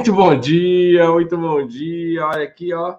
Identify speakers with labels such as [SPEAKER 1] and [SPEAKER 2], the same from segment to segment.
[SPEAKER 1] Muito bom dia, muito bom dia. Olha aqui, ó.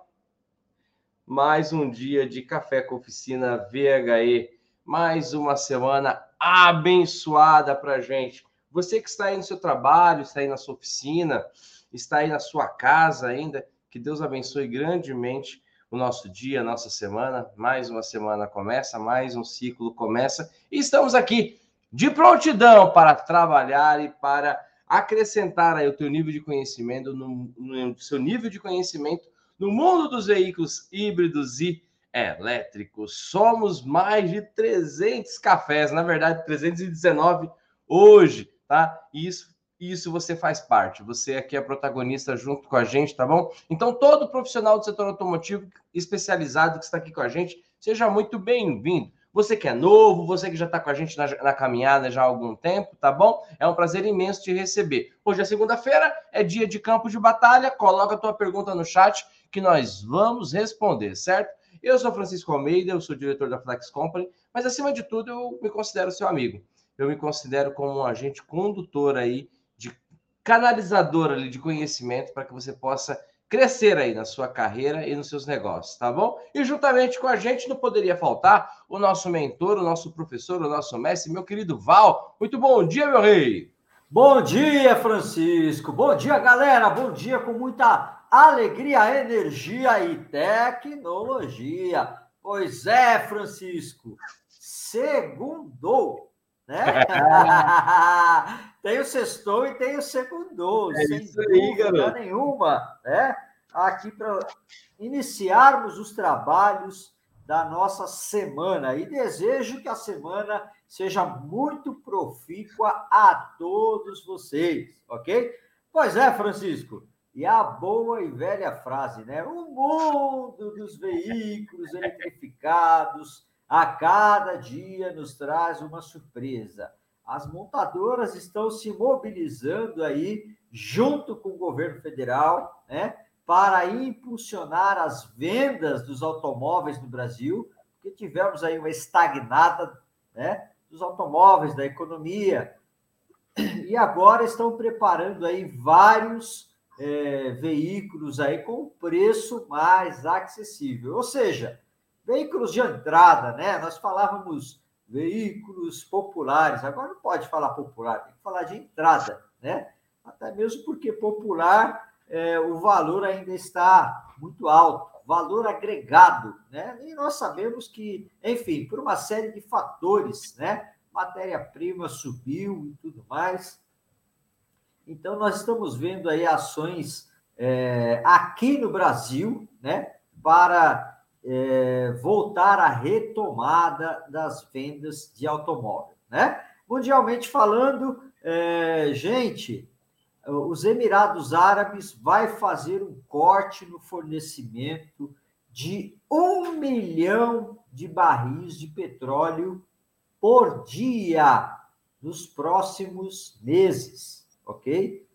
[SPEAKER 1] Mais um dia de café com oficina VHE. Mais uma semana abençoada para gente. Você que está aí no seu trabalho, está aí na sua oficina, está aí na sua casa ainda, que Deus abençoe grandemente o nosso dia, a nossa semana. Mais uma semana começa, mais um ciclo começa. E estamos aqui de prontidão para trabalhar e para acrescentar aí o teu nível de conhecimento, no, no seu nível de conhecimento no mundo dos veículos híbridos e elétricos. Somos mais de 300 cafés, na verdade 319 hoje, tá? E isso isso você faz parte. Você aqui é protagonista junto com a gente, tá bom? Então, todo profissional do setor automotivo especializado que está aqui com a gente, seja muito bem-vindo. Você que é novo, você que já está com a gente na, na, caminhada já há algum tempo, tá bom? É um prazer imenso te receber. Hoje é segunda-feira, é dia de campo de batalha. Coloca a tua pergunta no chat que nós vamos responder, certo? Eu sou Francisco Almeida, eu sou diretor da Flex Company, mas acima de tudo eu me considero seu amigo. Eu me considero como um agente condutor aí, de canalizador ali de conhecimento para que você possa crescer aí na sua carreira e nos seus negócios, tá bom? E juntamente com a gente não poderia faltar o nosso mentor, o nosso professor, o nosso mestre, meu querido Val. Muito bom dia, meu rei.
[SPEAKER 2] Bom dia, Francisco. Bom dia, galera. Bom dia com muita alegria, energia e tecnologia. Pois é, Francisco. Segundou, né? tem o sextou e tem o segundou, é sem dúvida nenhuma, né? Aqui para iniciarmos os trabalhos da nossa semana e desejo que a semana seja muito profícua a todos vocês, ok? Pois é, Francisco. E a boa e velha frase, né? O mundo dos veículos eletrificados a cada dia nos traz uma surpresa. As montadoras estão se mobilizando aí, junto com o governo federal, né, para impulsionar as vendas dos automóveis no Brasil, porque tivemos aí uma estagnada né, dos automóveis, da economia, e agora estão preparando aí vários é, veículos aí com preço mais acessível, ou seja, veículos de entrada, né? Nós falávamos veículos populares. Agora não pode falar popular, tem que falar de entrada, né? Até mesmo porque popular é, o valor ainda está muito alto, valor agregado, né? E nós sabemos que, enfim, por uma série de fatores, né? Matéria-prima subiu e tudo mais. Então, nós estamos vendo aí ações é, aqui no Brasil, né? Para é, voltar à retomada das vendas de automóvel. Né? Mundialmente falando, é, gente, os Emirados Árabes vai fazer um corte no fornecimento de um milhão de barris de petróleo por dia nos próximos meses, ok?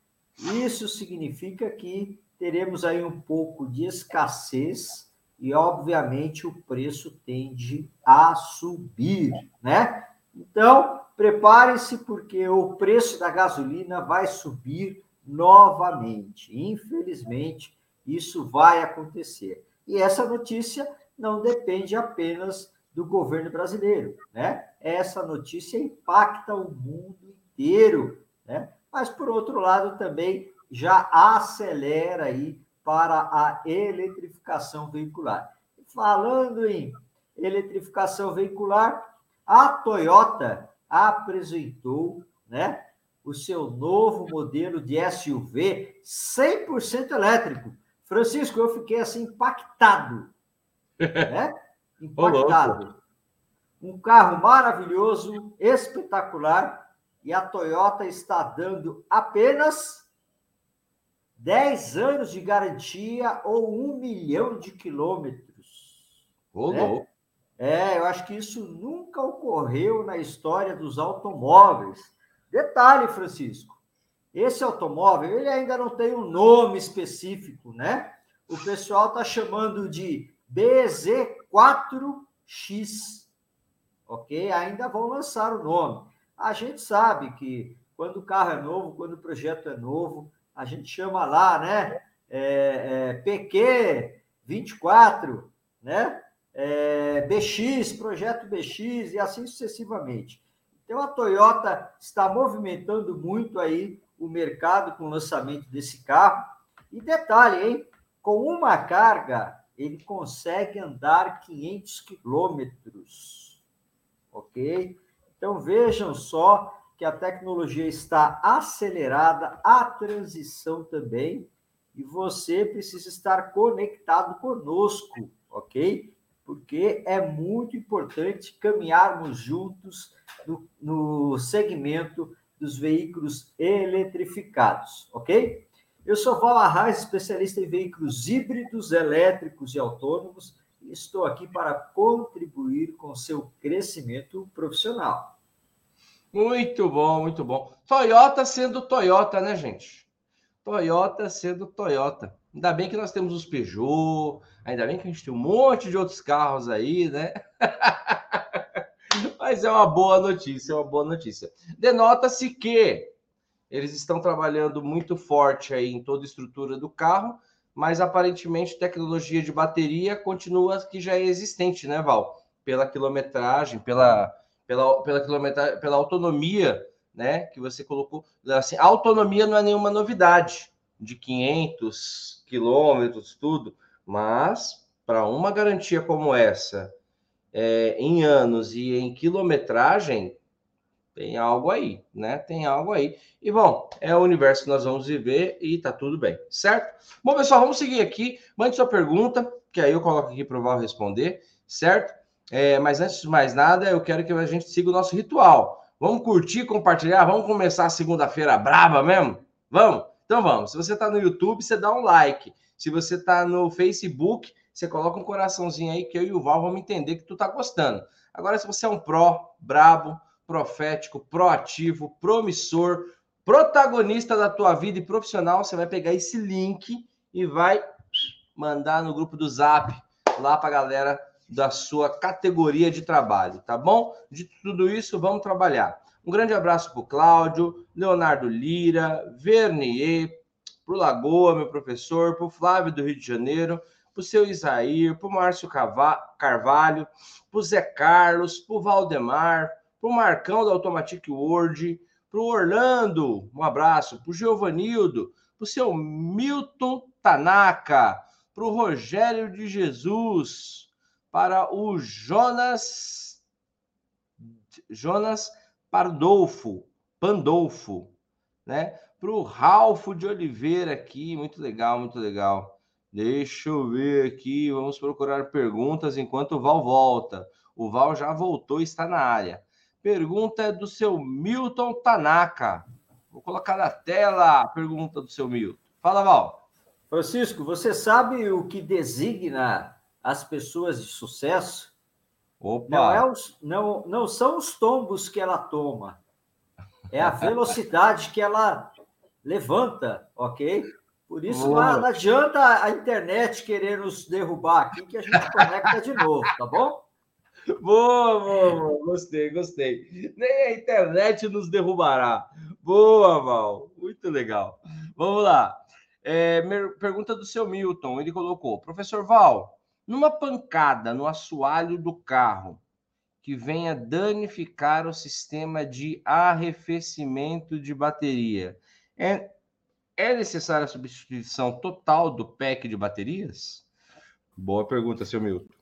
[SPEAKER 2] Isso significa que teremos aí um pouco de escassez e, obviamente, o preço tende a subir, né? Então, preparem-se, porque o preço da gasolina vai subir novamente. Infelizmente, isso vai acontecer. E essa notícia não depende apenas do governo brasileiro, né? Essa notícia impacta o mundo inteiro, né? Mas, por outro lado, também já acelera aí para a eletrificação veicular. Falando em eletrificação veicular, a Toyota apresentou, né, o seu novo modelo de SUV 100% elétrico. Francisco, eu fiquei assim impactado, né? Impactado. Um carro maravilhoso, espetacular, e a Toyota está dando apenas 10 anos de garantia ou um milhão de quilômetros.
[SPEAKER 1] Ô, né?
[SPEAKER 2] É, eu acho que isso nunca ocorreu na história dos automóveis. Detalhe, Francisco, esse automóvel ele ainda não tem um nome específico, né? O pessoal está chamando de BZ4X, ok? Ainda vão lançar o nome. A gente sabe que quando o carro é novo, quando o projeto é novo, a gente chama lá, né? É, é, PQ 24, né? É, BX, projeto BX e assim sucessivamente. Então a Toyota está movimentando muito aí o mercado com o lançamento desse carro. E detalhe, hein? Com uma carga, ele consegue andar 500 quilômetros. Ok? Então vejam só que a tecnologia está acelerada, a transição também, e você precisa estar conectado conosco, ok? Porque é muito importante caminharmos juntos no, no segmento dos veículos eletrificados, ok? Eu sou Val Arraes, especialista em veículos híbridos, elétricos e autônomos, e estou aqui para contribuir com seu crescimento profissional.
[SPEAKER 1] Muito bom, muito bom. Toyota sendo Toyota, né, gente? Toyota sendo Toyota. Ainda bem que nós temos os Peugeot, ainda bem que a gente tem um monte de outros carros aí, né? Mas é uma boa notícia, é uma boa notícia. Denota-se que eles estão trabalhando muito forte aí em toda a estrutura do carro, mas aparentemente tecnologia de bateria continua que já é existente, né, Val? Pela quilometragem, pela pela, pela quilometragem, pela autonomia, né, que você colocou. Assim, autonomia não é nenhuma novidade, de 500 quilômetros, tudo, mas para uma garantia como essa, é, em anos e em quilometragem, tem algo aí, né? Tem algo aí. E bom, é o universo que nós vamos viver e tá tudo bem, certo? Bom, pessoal, vamos seguir aqui. Mande sua pergunta, que aí eu coloco aqui para o Val responder, certo? É, mas antes de mais nada, eu quero que a gente siga o nosso ritual. Vamos curtir, compartilhar, vamos começar a segunda-feira braba mesmo? Vamos? Então vamos. Se você está no YouTube, você dá um like. Se você está no Facebook, você coloca um coraçãozinho aí que eu e o Val vamos entender que tu tá gostando. Agora, se você é um pró, brabo, profético, proativo, promissor, protagonista da tua vida e profissional, você vai pegar esse link e vai mandar no grupo do Zap lá para galera da sua categoria de trabalho, tá bom? De tudo isso, vamos trabalhar. Um grande abraço para o Cláudio, Leonardo Lira, Vernier, para o Lagoa, meu professor, para o Flávio do Rio de Janeiro, para o seu Isair, para o Márcio Carvalho, para o Zé Carlos, para o Valdemar, para o Marcão da Automatic Word, para o Orlando, um abraço, para o Giovanildo, para o seu Milton Tanaka, para o Rogério de Jesus, para o Jonas Jonas Pardolfo, Pandolfo, né? Para o Ralfo de Oliveira aqui, muito legal, muito legal. Deixa eu ver aqui, vamos procurar perguntas enquanto o Val volta. O Val já voltou, está na área. Pergunta é do seu Milton Tanaka. Vou colocar na tela a pergunta do seu Milton. Fala, Val.
[SPEAKER 2] Francisco, você sabe o que designa as pessoas de sucesso, Opa. Não, é os, não, não são os tombos que ela toma, é a velocidade que ela levanta, ok? Por isso não, não adianta a internet querer nos derrubar aqui, que a gente conecta de novo, tá bom?
[SPEAKER 1] Boa, boa, boa, gostei, gostei. Nem a internet nos derrubará. Boa, Val, muito legal. Vamos lá. É, pergunta do seu Milton, ele colocou: Professor Val, numa pancada no assoalho do carro que venha danificar o sistema de arrefecimento de bateria, é, é necessária a substituição total do pack de baterias? Boa pergunta, seu Milton.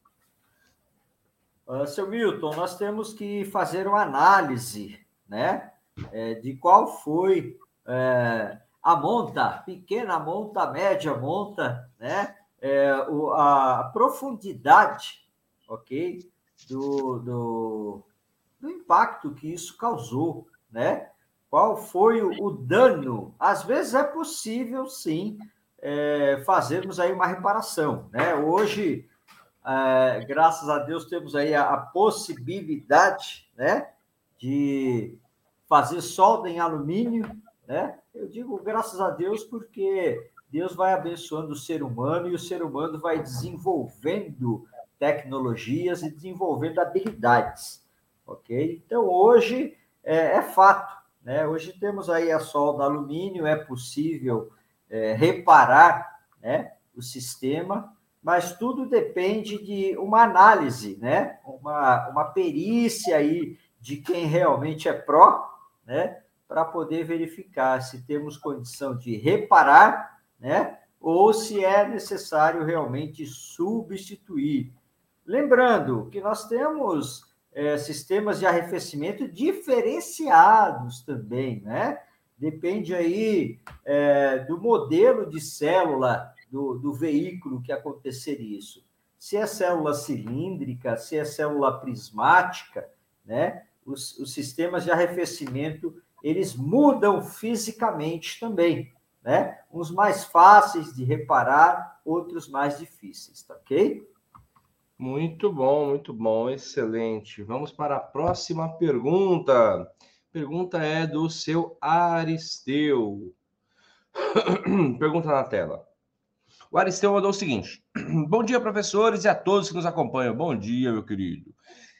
[SPEAKER 2] Uh, seu Milton, nós temos que fazer uma análise né, é, de qual foi é, a monta, pequena monta, média monta, né, é, o, a profundidade, ok, do, do, do, impacto que isso causou, né? Qual foi o, o dano? Às vezes é possível, sim, é, fazermos aí uma reparação, né? Hoje, é, graças a Deus, temos aí a, a possibilidade, né, de fazer solda em alumínio, né? Eu digo graças a Deus porque Deus vai abençoando o ser humano e o ser humano vai desenvolvendo tecnologias e desenvolvendo habilidades, ok? Então, hoje é, é fato, né? Hoje temos aí a solda alumínio, é possível é, reparar né, o sistema, mas tudo depende de uma análise, né, uma, uma perícia aí de quem realmente é pró, né, para poder verificar se temos condição de reparar, né, ou se é necessário realmente substituir. Lembrando que nós temos é, sistemas de arrefecimento diferenciados também, né? Depende aí é, do modelo de célula do, do veículo que acontecer isso. Se é célula cilíndrica, se é célula prismática, né? Os, os sistemas de arrefecimento eles mudam fisicamente também, né? Uns mais fáceis de reparar, outros mais difíceis, tá ok?
[SPEAKER 1] Muito bom, muito bom, excelente. Vamos para a próxima pergunta. Pergunta é do seu Aristeu. pergunta na tela. O Aristeu mandou o seguinte: Bom dia, professores, e a todos que nos acompanham. Bom dia, meu querido.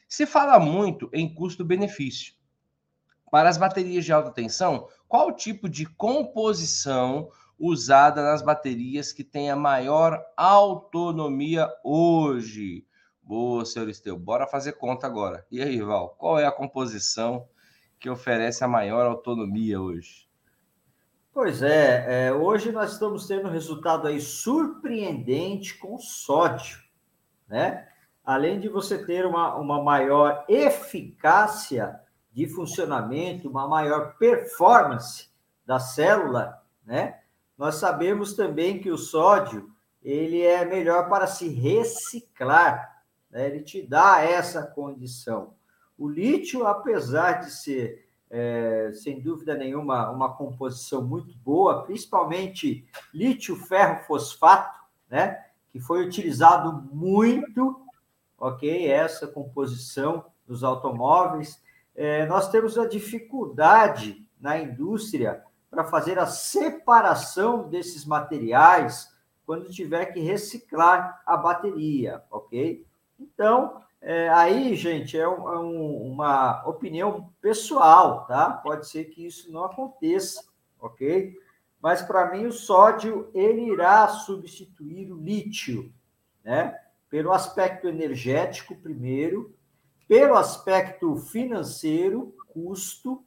[SPEAKER 1] Se fala muito em custo-benefício. Para as baterias de alta tensão, qual tipo de composição usada nas baterias que tem a maior autonomia hoje? Boa, senhor Esteu. Bora fazer conta agora. E aí, Val, qual é a composição que oferece a maior autonomia hoje?
[SPEAKER 2] Pois é, é hoje nós estamos tendo um resultado aí surpreendente com sódio, né? Além de você ter uma, uma maior eficácia de funcionamento, uma maior performance da célula, né? Nós sabemos também que o sódio ele é melhor para se reciclar, né? ele te dá essa condição. O lítio, apesar de ser, é, sem dúvida nenhuma, uma composição muito boa, principalmente lítio-ferro-fosfato, né? que foi utilizado muito, ok? Essa composição nos automóveis, é, nós temos a dificuldade na indústria para fazer a separação desses materiais quando tiver que reciclar a bateria, ok? Então, é, aí, gente, é, um, é um, uma opinião pessoal, tá? Pode ser que isso não aconteça, ok? Mas para mim o sódio ele irá substituir o lítio, né? Pelo aspecto energético primeiro, pelo aspecto financeiro, custo,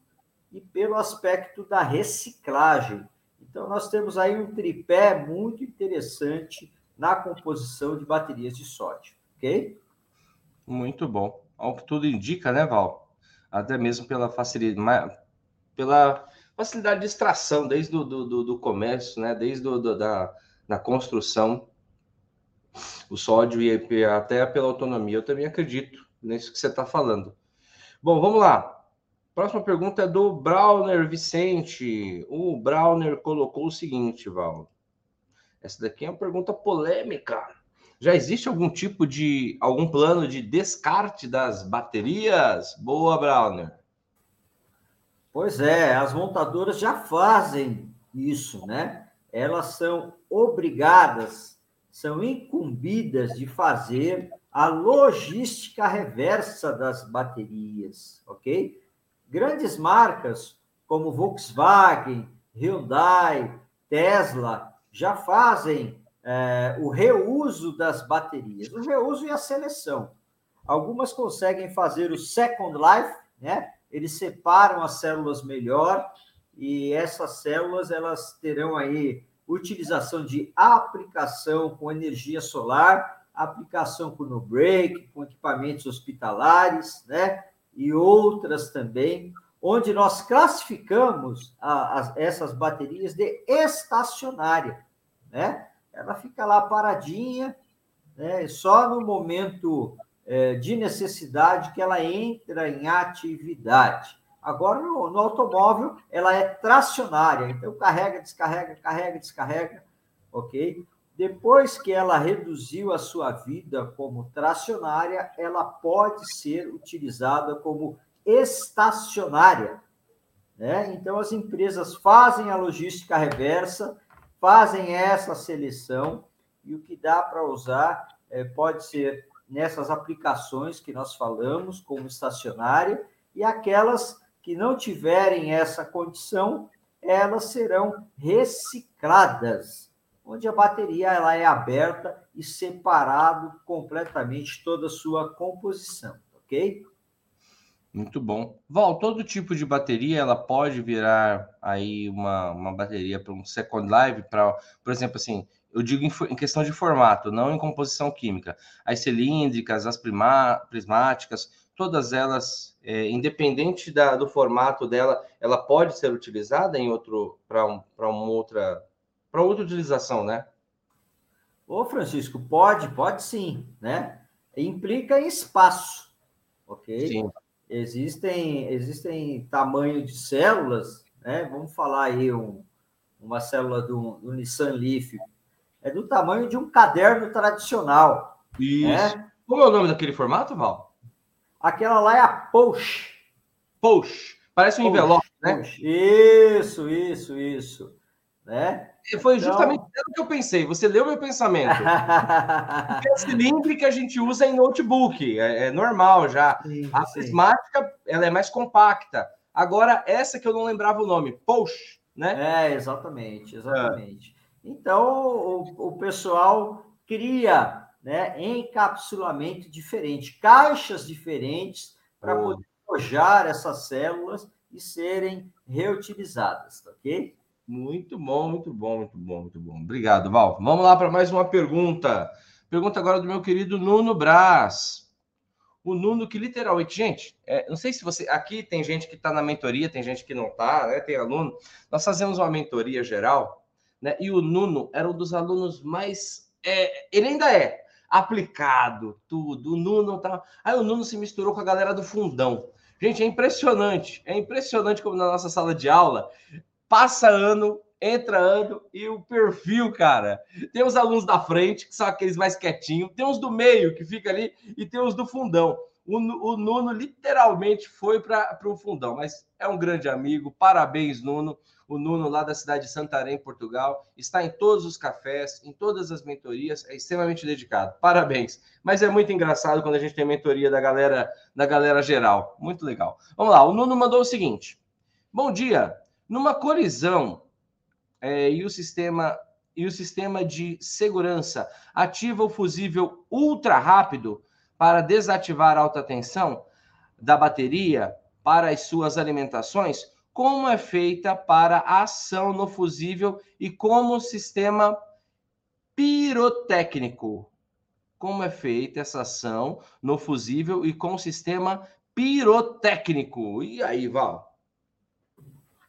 [SPEAKER 2] e pelo aspecto da reciclagem. Então, nós temos aí um tripé muito interessante na composição de baterias de sódio, ok?
[SPEAKER 1] Muito bom. Ao que tudo indica, né, Val? Até mesmo pela facilidade, pela facilidade de extração desde o do, do, do comércio, né? Desde do, do, da, da construção, o sódio e até pela autonomia. Eu também acredito nisso que você está falando. Bom, vamos lá. Próxima pergunta é do Browner Vicente. O Browner colocou o seguinte, Val. Essa daqui é uma pergunta polêmica. Já existe algum tipo de algum plano de descarte das baterias? Boa, Browner.
[SPEAKER 2] Pois é, as montadoras já fazem isso, né? Elas são obrigadas, são incumbidas de fazer a logística reversa das baterias, ok? Grandes marcas como Volkswagen, Hyundai, Tesla já fazem é, o reuso das baterias, o reuso e a seleção. Algumas conseguem fazer o Second Life, né? Eles separam as células melhor e essas células elas terão aí utilização de aplicação com energia solar aplicação com no break, com equipamentos hospitalares, né? E outras também, onde nós classificamos a, a, essas baterias de estacionária, né? Ela fica lá paradinha, né? Só no momento é, de necessidade que ela entra em atividade. Agora, no, no automóvel, ela é tracionária, então carrega, descarrega, carrega, descarrega, ok? Depois que ela reduziu a sua vida como tracionária, ela pode ser utilizada como estacionária. Né? Então, as empresas fazem a logística reversa, fazem essa seleção, e o que dá para usar é, pode ser nessas aplicações que nós falamos, como estacionária, e aquelas que não tiverem essa condição, elas serão recicladas, onde a bateria ela é aberta e separado completamente toda a sua composição, ok?
[SPEAKER 1] Muito bom. Val, todo tipo de bateria ela pode virar aí uma, uma bateria para um Second Life, para, por exemplo, assim, eu digo em, em, questão de formato, não em composição química. As cilíndricas, as prima, prismáticas, todas elas, é, independente da, do formato dela, ela pode ser utilizada em outro para um, uma outra para outra utilização, né?
[SPEAKER 2] Ô, Francisco, pode, pode sim, né? Implica em espaço, ok? Sim. Existem, existem tamanho de células, né? Vamos falar aí um, uma célula do, do Nissan Leaf, é do tamanho de um caderno tradicional.
[SPEAKER 1] Isso. Né? Como é o nome daquele formato, Val?
[SPEAKER 2] Aquela lá é a Post.
[SPEAKER 1] Post. Parece um envelope, né?
[SPEAKER 2] Isso, isso, isso. Né?
[SPEAKER 1] Foi então justamente o que eu pensei. Você leu meu pensamento. é cilíndrica que a gente usa em notebook, é, é normal já. Sim, a prismática, ela é mais compacta. Agora, essa que eu não lembrava o nome, Post, né?
[SPEAKER 2] É, exatamente, exatamente. É. Então, o, o pessoal cria né, encapsulamento diferente, caixas diferentes para oh. poder alojar essas células e serem reutilizadas, tá ok?
[SPEAKER 1] Muito bom, muito bom, muito bom, muito bom. Obrigado, Val. Vamos lá para mais uma pergunta. Pergunta agora do meu querido Nuno Braz. O Nuno, que literalmente, gente, é, não sei se você. Aqui tem gente que está na mentoria, tem gente que não está, né? Tem aluno. Nós fazemos uma mentoria geral, né? E o Nuno era um dos alunos mais. É, ele ainda é aplicado, tudo. O Nuno tá. Aí o Nuno se misturou com a galera do fundão. Gente, é impressionante. É impressionante como na nossa sala de aula passa ano, entra ano e o perfil, cara. Tem os alunos da frente, que são aqueles mais quietinhos, tem os do meio, que fica ali, e tem os do fundão. O, o Nuno literalmente foi para o fundão, mas é um grande amigo. Parabéns, Nuno. O Nuno, lá da cidade de Santarém, Portugal, está em todos os cafés, em todas as mentorias, é extremamente dedicado. Parabéns. Mas é muito engraçado quando a gente tem mentoria da galera, da galera geral. Muito legal. Vamos lá, o Nuno mandou o seguinte: Bom dia. Numa colisão é, e o sistema e o sistema de segurança ativa o fusível ultra rápido para desativar a alta tensão da bateria para as suas alimentações, como é feita para a ação no fusível e como o sistema pirotécnico. Como é feita essa ação no fusível e com o sistema pirotécnico. E aí, Val?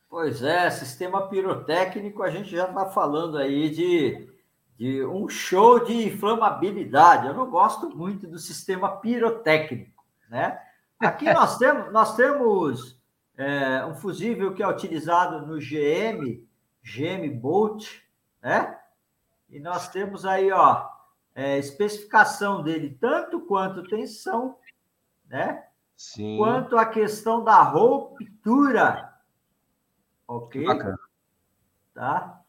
[SPEAKER 2] Pois é, sistema pirotécnico, a gente já está falando aí de, de um show de inflamabilidade. Eu não gosto muito do sistema pirotécnico, né? Aqui nós temos, nós temos é, um fusível que é utilizado no GM, GM Bolt, né? E nós temos aí, ó, é, especificação dele, tanto quanto tensão, né? Sim. Quanto a questão da ruptura Ok? Bacana. Tá?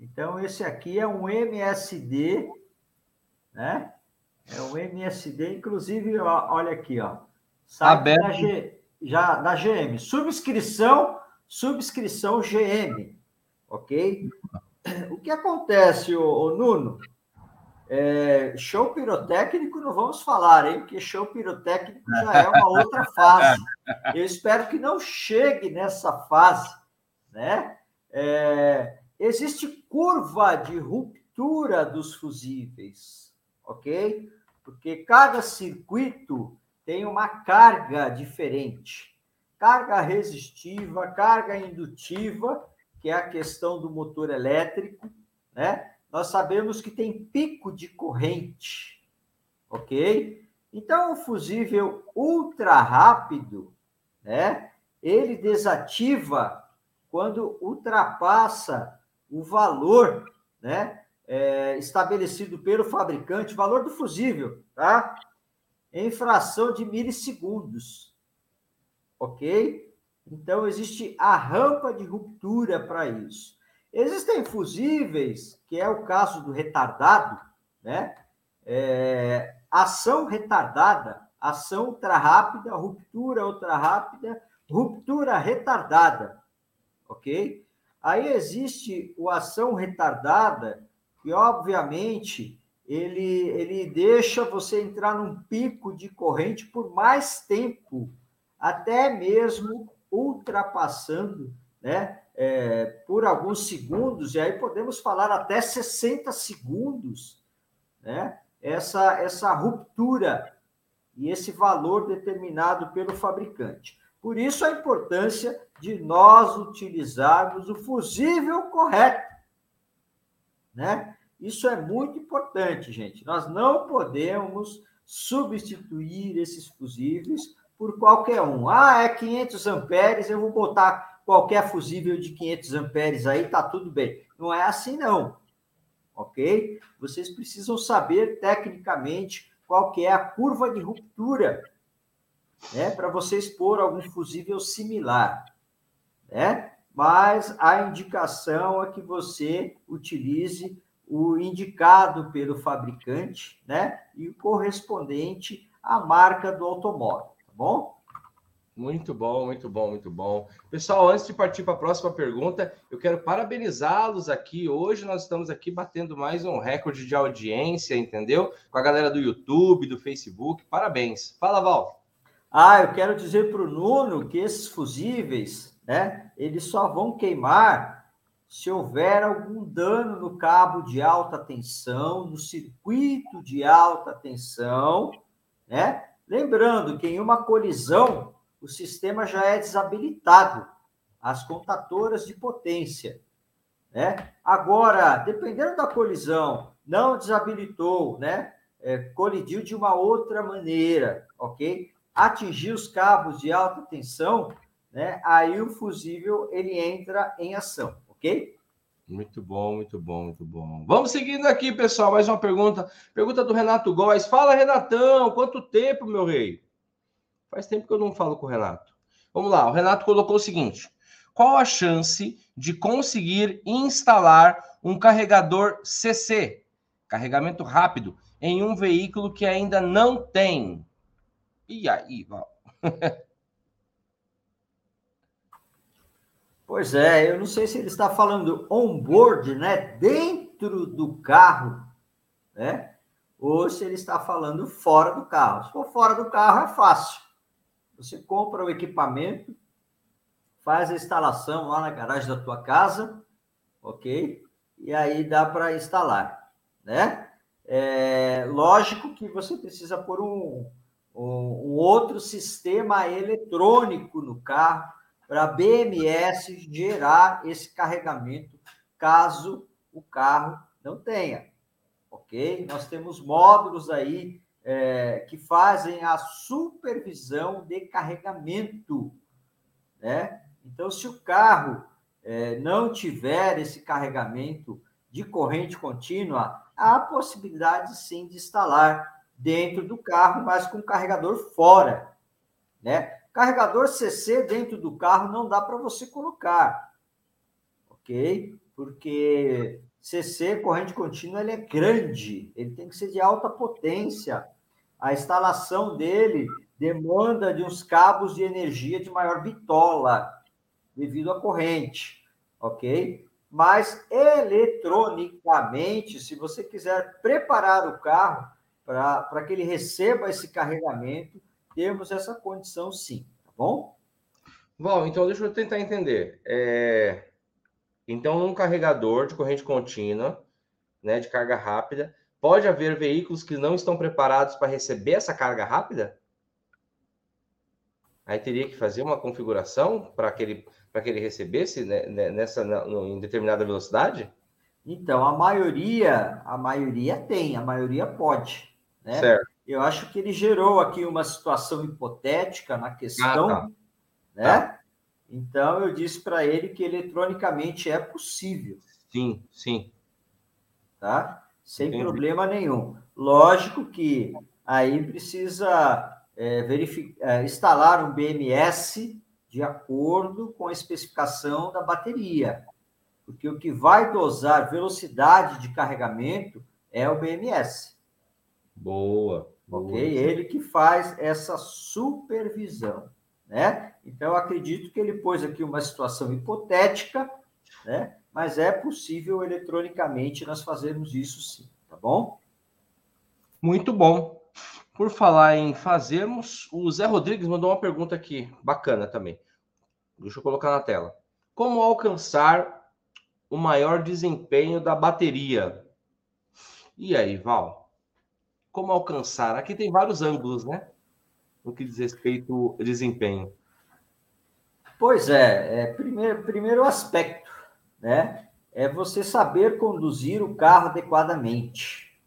[SPEAKER 2] Então, esse aqui é um MSD, né? É um MSD, inclusive, ó, olha aqui, ó. Aberto. Da, G, já, da GM. Subscrição, subscrição GM. Ok? O que acontece, ô, ô Nuno? É, show pirotécnico não vamos falar, hein? Porque show pirotécnico já é uma outra fase. Eu espero que não chegue nessa fase, né? É, existe curva de ruptura dos fusíveis, ok? Porque cada circuito tem uma carga diferente. Carga resistiva, carga indutiva, que é a questão do motor elétrico, né? Nós sabemos que tem pico de corrente, ok? Então, o fusível ultra rápido, né? Ele desativa quando ultrapassa o valor né, é, estabelecido pelo fabricante, valor do fusível, tá? Em fração de milissegundos. Ok? Então, existe a rampa de ruptura para isso. Existem fusíveis, que é o caso do retardado, né? É, ação retardada, ação ultra rápida, ruptura ultra rápida, ruptura retardada ok? Aí existe o ação retardada, que obviamente ele, ele deixa você entrar num pico de corrente por mais tempo, até mesmo ultrapassando, né, é, por alguns segundos, e aí podemos falar até 60 segundos, né, essa, essa ruptura e esse valor determinado pelo fabricante. Por isso a importância de nós utilizarmos o fusível correto, né? Isso é muito importante, gente. Nós não podemos substituir esses fusíveis por qualquer um. Ah, é 500 amperes, eu vou botar qualquer fusível de 500 amperes aí, tá tudo bem. Não é assim, não. Ok? Vocês precisam saber tecnicamente qual que é a curva de ruptura, né? Para vocês pôr algum fusível similar, né? Mas a indicação é que você utilize o indicado pelo fabricante, né? E o correspondente à marca do automóvel, tá bom?
[SPEAKER 1] Muito bom, muito bom, muito bom. Pessoal, antes de partir para a próxima pergunta, eu quero parabenizá-los aqui. Hoje nós estamos aqui batendo mais um recorde de audiência, entendeu? Com a galera do YouTube, do Facebook. Parabéns. Fala, Val.
[SPEAKER 2] Ah, eu quero dizer para o Nuno que esses fusíveis, né, eles só vão queimar se houver algum dano no cabo de alta tensão, no circuito de alta tensão, né? Lembrando que em uma colisão, o sistema já é desabilitado, as contatoras de potência, né? Agora, dependendo da colisão, não desabilitou, né? É, colidiu de uma outra maneira, ok? Atingiu os cabos de alta tensão, né? Aí o fusível ele entra em ação ok?
[SPEAKER 1] Muito bom, muito bom, muito bom. Vamos seguindo aqui, pessoal. Mais uma pergunta. Pergunta do Renato Góes. Fala, Renatão. Quanto tempo, meu rei? Faz tempo que eu não falo com o Renato. Vamos lá. O Renato colocou o seguinte: Qual a chance de conseguir instalar um carregador CC, carregamento rápido, em um veículo que ainda não tem? E aí, Val?
[SPEAKER 2] Pois é, eu não sei se ele está falando on-board, né, dentro do carro, né, ou se ele está falando fora do carro. Se for fora do carro, é fácil. Você compra o equipamento, faz a instalação lá na garagem da tua casa, ok? E aí dá para instalar, né? É, lógico que você precisa pôr um, um, outro sistema eletrônico no carro, para a BMS gerar esse carregamento, caso o carro não tenha. Ok? Nós temos módulos aí é, que fazem a supervisão de carregamento. Né? Então, se o carro é, não tiver esse carregamento de corrente contínua, há possibilidade sim de instalar dentro do carro, mas com carregador fora. Né? Carregador CC dentro do carro não dá para você colocar, ok? Porque CC, corrente contínua, ele é grande, ele tem que ser de alta potência. A instalação dele demanda de uns cabos de energia de maior bitola, devido à corrente, ok? Mas eletronicamente, se você quiser preparar o carro para que ele receba esse carregamento, temos essa condição sim, tá bom?
[SPEAKER 1] Bom, então deixa eu tentar entender. É... Então, num carregador de corrente contínua, né, de carga rápida, pode haver veículos que não estão preparados para receber essa carga rápida? Aí teria que fazer uma configuração para que ele, para que ele recebesse né, né nessa no, em determinada velocidade?
[SPEAKER 2] Então, a maioria, a maioria tem, a maioria pode, né? Certo. Eu acho que ele gerou aqui uma situação hipotética na questão, ah, tá. né? Tá. Então eu disse para ele que eletronicamente é possível.
[SPEAKER 1] Sim, sim.
[SPEAKER 2] Tá? Sem Entendi. problema nenhum. Lógico que aí precisa é, verificar, é, instalar um BMS de acordo com a especificação da bateria. Porque o que vai dosar velocidade de carregamento é o BMS.
[SPEAKER 1] Boa.
[SPEAKER 2] Ok? Ele que faz essa supervisão, né? Então, acredito que ele pôs aqui uma situação hipotética né? Mas é possível eletronicamente nós fazermos isso sim, tá bom?
[SPEAKER 1] Muito bom. Por falar em fazermos, o Zé Rodrigues mandou uma pergunta aqui, bacana também. Deixa eu colocar na tela. Como alcançar o maior desempenho da bateria? E aí, Val? Como alcançar? Aqui tem vários ângulos, né? No que diz respeito ao desempenho.
[SPEAKER 2] Pois é, é primeiro, primeiro aspecto, né? É você saber conduzir o carro adequadamente.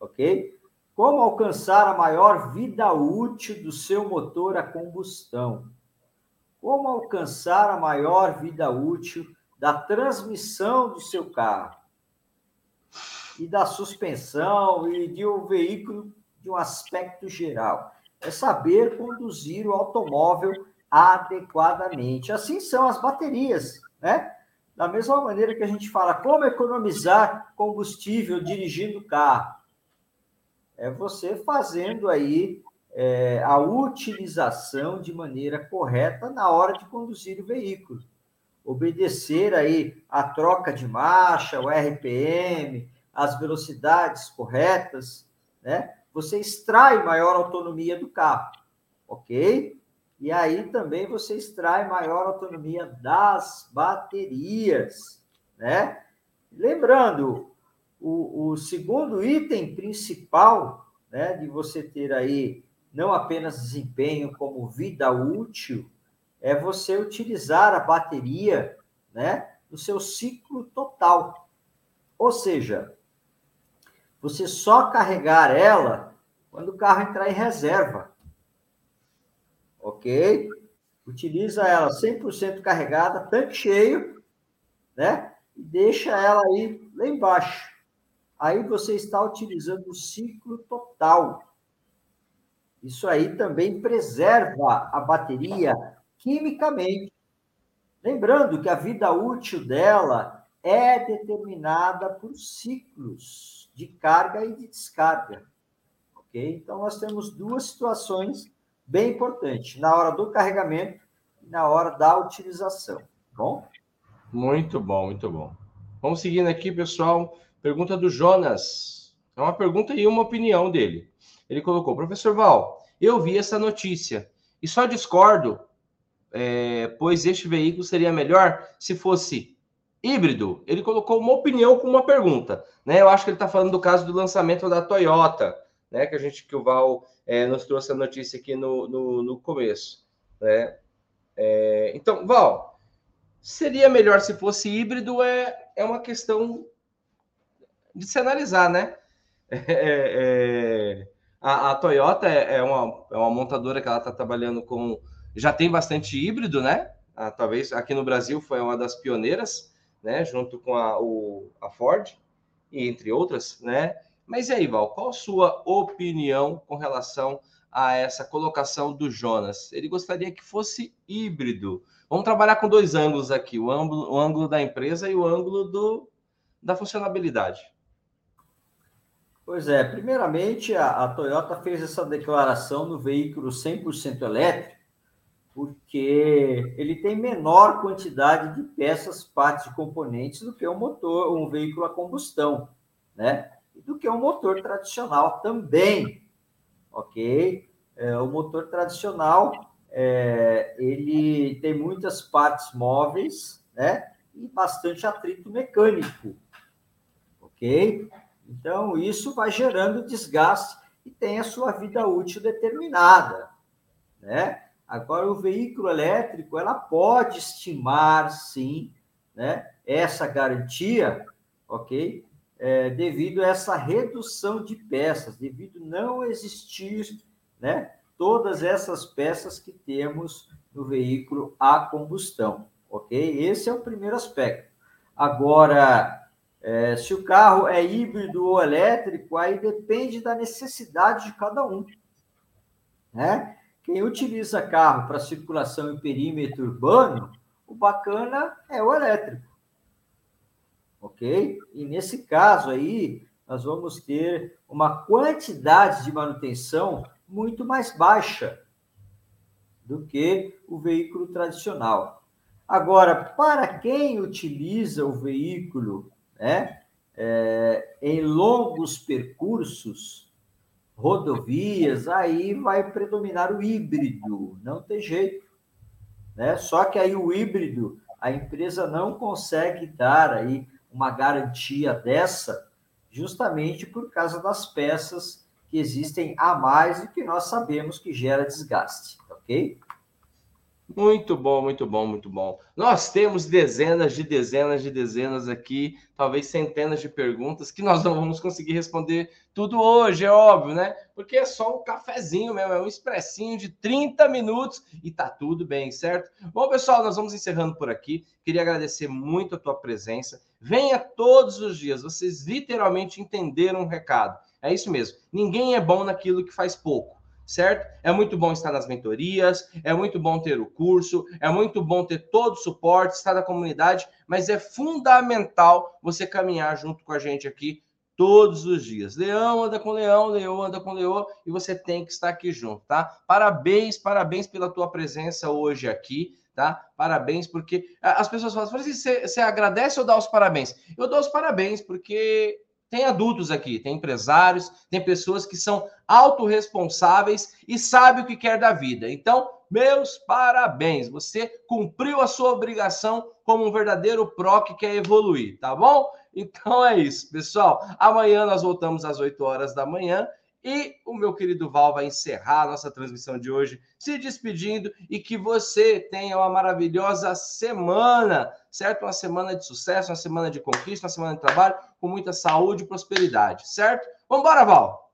[SPEAKER 2] Ok? Como alcançar a maior vida útil do seu motor a combustão? Como alcançar a maior vida útil da transmissão do seu carro? E da suspensão e de um veículo de um aspecto geral. É saber conduzir o automóvel adequadamente. Assim são as baterias, né? Da mesma maneira que a gente fala como economizar combustível dirigindo o carro. É você fazendo aí é, a utilização de maneira correta na hora de conduzir o veículo. Obedecer aí a troca de marcha, o RPM, as velocidades corretas, né? Você extrai maior autonomia do carro, ok? E aí também você extrai maior autonomia das baterias, né? Lembrando, o, o segundo item principal, né, de você ter aí não apenas desempenho como vida útil, é você utilizar a bateria, né, no seu ciclo total. Ou seja, você só carregar ela quando o carro entrar em reserva ok? Utiliza ela 100% carregada, tanque cheio, né? E deixa ela aí lá embaixo. Aí você está utilizando o ciclo total. Isso aí também preserva a bateria quimicamente. Lembrando que a vida útil dela é determinada por ciclos de carga e de descarga. Ok? Então, nós temos duas situações bem importante, na hora do carregamento e na hora da utilização. Tá bom?
[SPEAKER 1] Muito bom, muito bom. Vamos seguindo aqui, pessoal. Pergunta do Jonas. É uma pergunta e uma opinião dele. Ele colocou: Professor Val, eu vi essa notícia e só discordo, é, pois este veículo seria melhor se fosse híbrido. Ele colocou uma opinião com uma pergunta. Né? Eu acho que ele está falando do caso do lançamento da Toyota né? Que a gente que o Val é, nos trouxe a notícia aqui no, no, no começo, né? É, então, Val, seria melhor se fosse híbrido? É, é uma questão de se analisar, né? É, é, a, a, Toyota é, é uma, é uma montadora que ela está trabalhando com. Já tem bastante híbrido, né? Ah, talvez aqui no Brasil foi uma das pioneiras, né? Junto com a, o, a Ford, e entre outras, né? Mas e aí, Val, qual a sua opinião com relação a essa colocação do Jonas? Ele gostaria que fosse híbrido. Vamos trabalhar com dois ângulos aqui: o ângulo, o ângulo da empresa e o ângulo do, da funcionalidade.
[SPEAKER 2] Pois é, primeiramente a, a Toyota fez essa declaração no veículo 100% elétrico, porque ele tem menor quantidade de peças, partes e componentes do que um motor, um veículo a combustão, né? do que um motor tradicional também, ok? É, o motor tradicional é, ele tem muitas partes móveis, né? E bastante atrito mecânico, ok? Então isso vai gerando desgaste e tem a sua vida útil determinada, né? Agora o veículo elétrico ela pode estimar sim, né? Essa garantia, ok? é, devido a essa redução de peças, devido não existir né, todas essas peças que temos no veículo a combustão, ok? Esse é o primeiro aspecto. Agora, é, se o carro é híbrido ou elétrico, aí depende da necessidade de cada um, né? Quem utiliza carro para circulação em perímetro urbano, o bacana é o elétrico ok? E nesse caso aí, nós vamos ter uma quantidade de manutenção muito mais baixa do que o veículo tradicional. Agora, para quem utiliza o veículo né, é, em longos percursos, rodovias, aí vai predominar o híbrido, não tem jeito. Né? Só que aí o híbrido, a empresa não consegue dar aí uma garantia dessa, justamente por causa das peças que existem a mais e que nós sabemos que gera desgaste, ok?
[SPEAKER 1] Muito bom, muito bom, muito bom. Nós temos dezenas de dezenas de dezenas aqui, talvez centenas de perguntas que nós não vamos conseguir responder tudo hoje, é óbvio, né? Porque é só um cafezinho mesmo, é um expressinho de 30 minutos e tá tudo bem, certo? Bom, pessoal, nós vamos encerrando por aqui. Queria agradecer muito a tua presença. Venha todos os dias, vocês literalmente entenderam o recado. É isso mesmo. Ninguém é bom naquilo que faz pouco certo? É muito bom estar nas mentorias, é muito bom ter o curso, é muito bom ter todo o suporte, estar na comunidade, mas é fundamental você caminhar junto com a gente aqui todos os dias. Leão anda com leão, leão anda com leão, e você tem que estar aqui junto, tá? Parabéns, parabéns pela tua presença hoje aqui, tá? Parabéns, porque as pessoas falam, você, você agradece ou dá os parabéns? Eu dou os parabéns, porque tem adultos aqui, tem empresários, tem pessoas que são autorresponsáveis e sabem o que quer da vida. Então, meus parabéns. Você cumpriu a sua obrigação como um verdadeiro pró que quer evoluir, tá bom? Então é isso, pessoal. Amanhã nós voltamos às 8 horas da manhã e o meu querido Val vai encerrar a nossa transmissão de hoje, se despedindo e que você tenha uma maravilhosa semana, certo? Uma semana de sucesso, uma semana de conquista, uma semana de trabalho, com muita saúde e prosperidade, certo? Vamos embora, Val!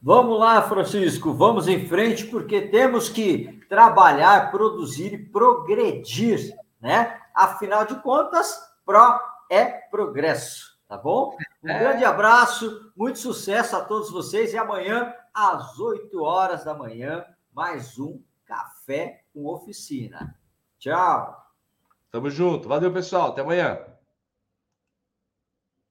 [SPEAKER 2] Vamos lá, Francisco, vamos em frente, porque temos que trabalhar, produzir e progredir, né? Afinal de contas, pró é progresso. Tá bom? Um é. grande abraço, muito sucesso a todos vocês e amanhã, às 8 horas da manhã, mais um Café com Oficina. Tchau.
[SPEAKER 1] Tamo junto. Valeu, pessoal. Até amanhã.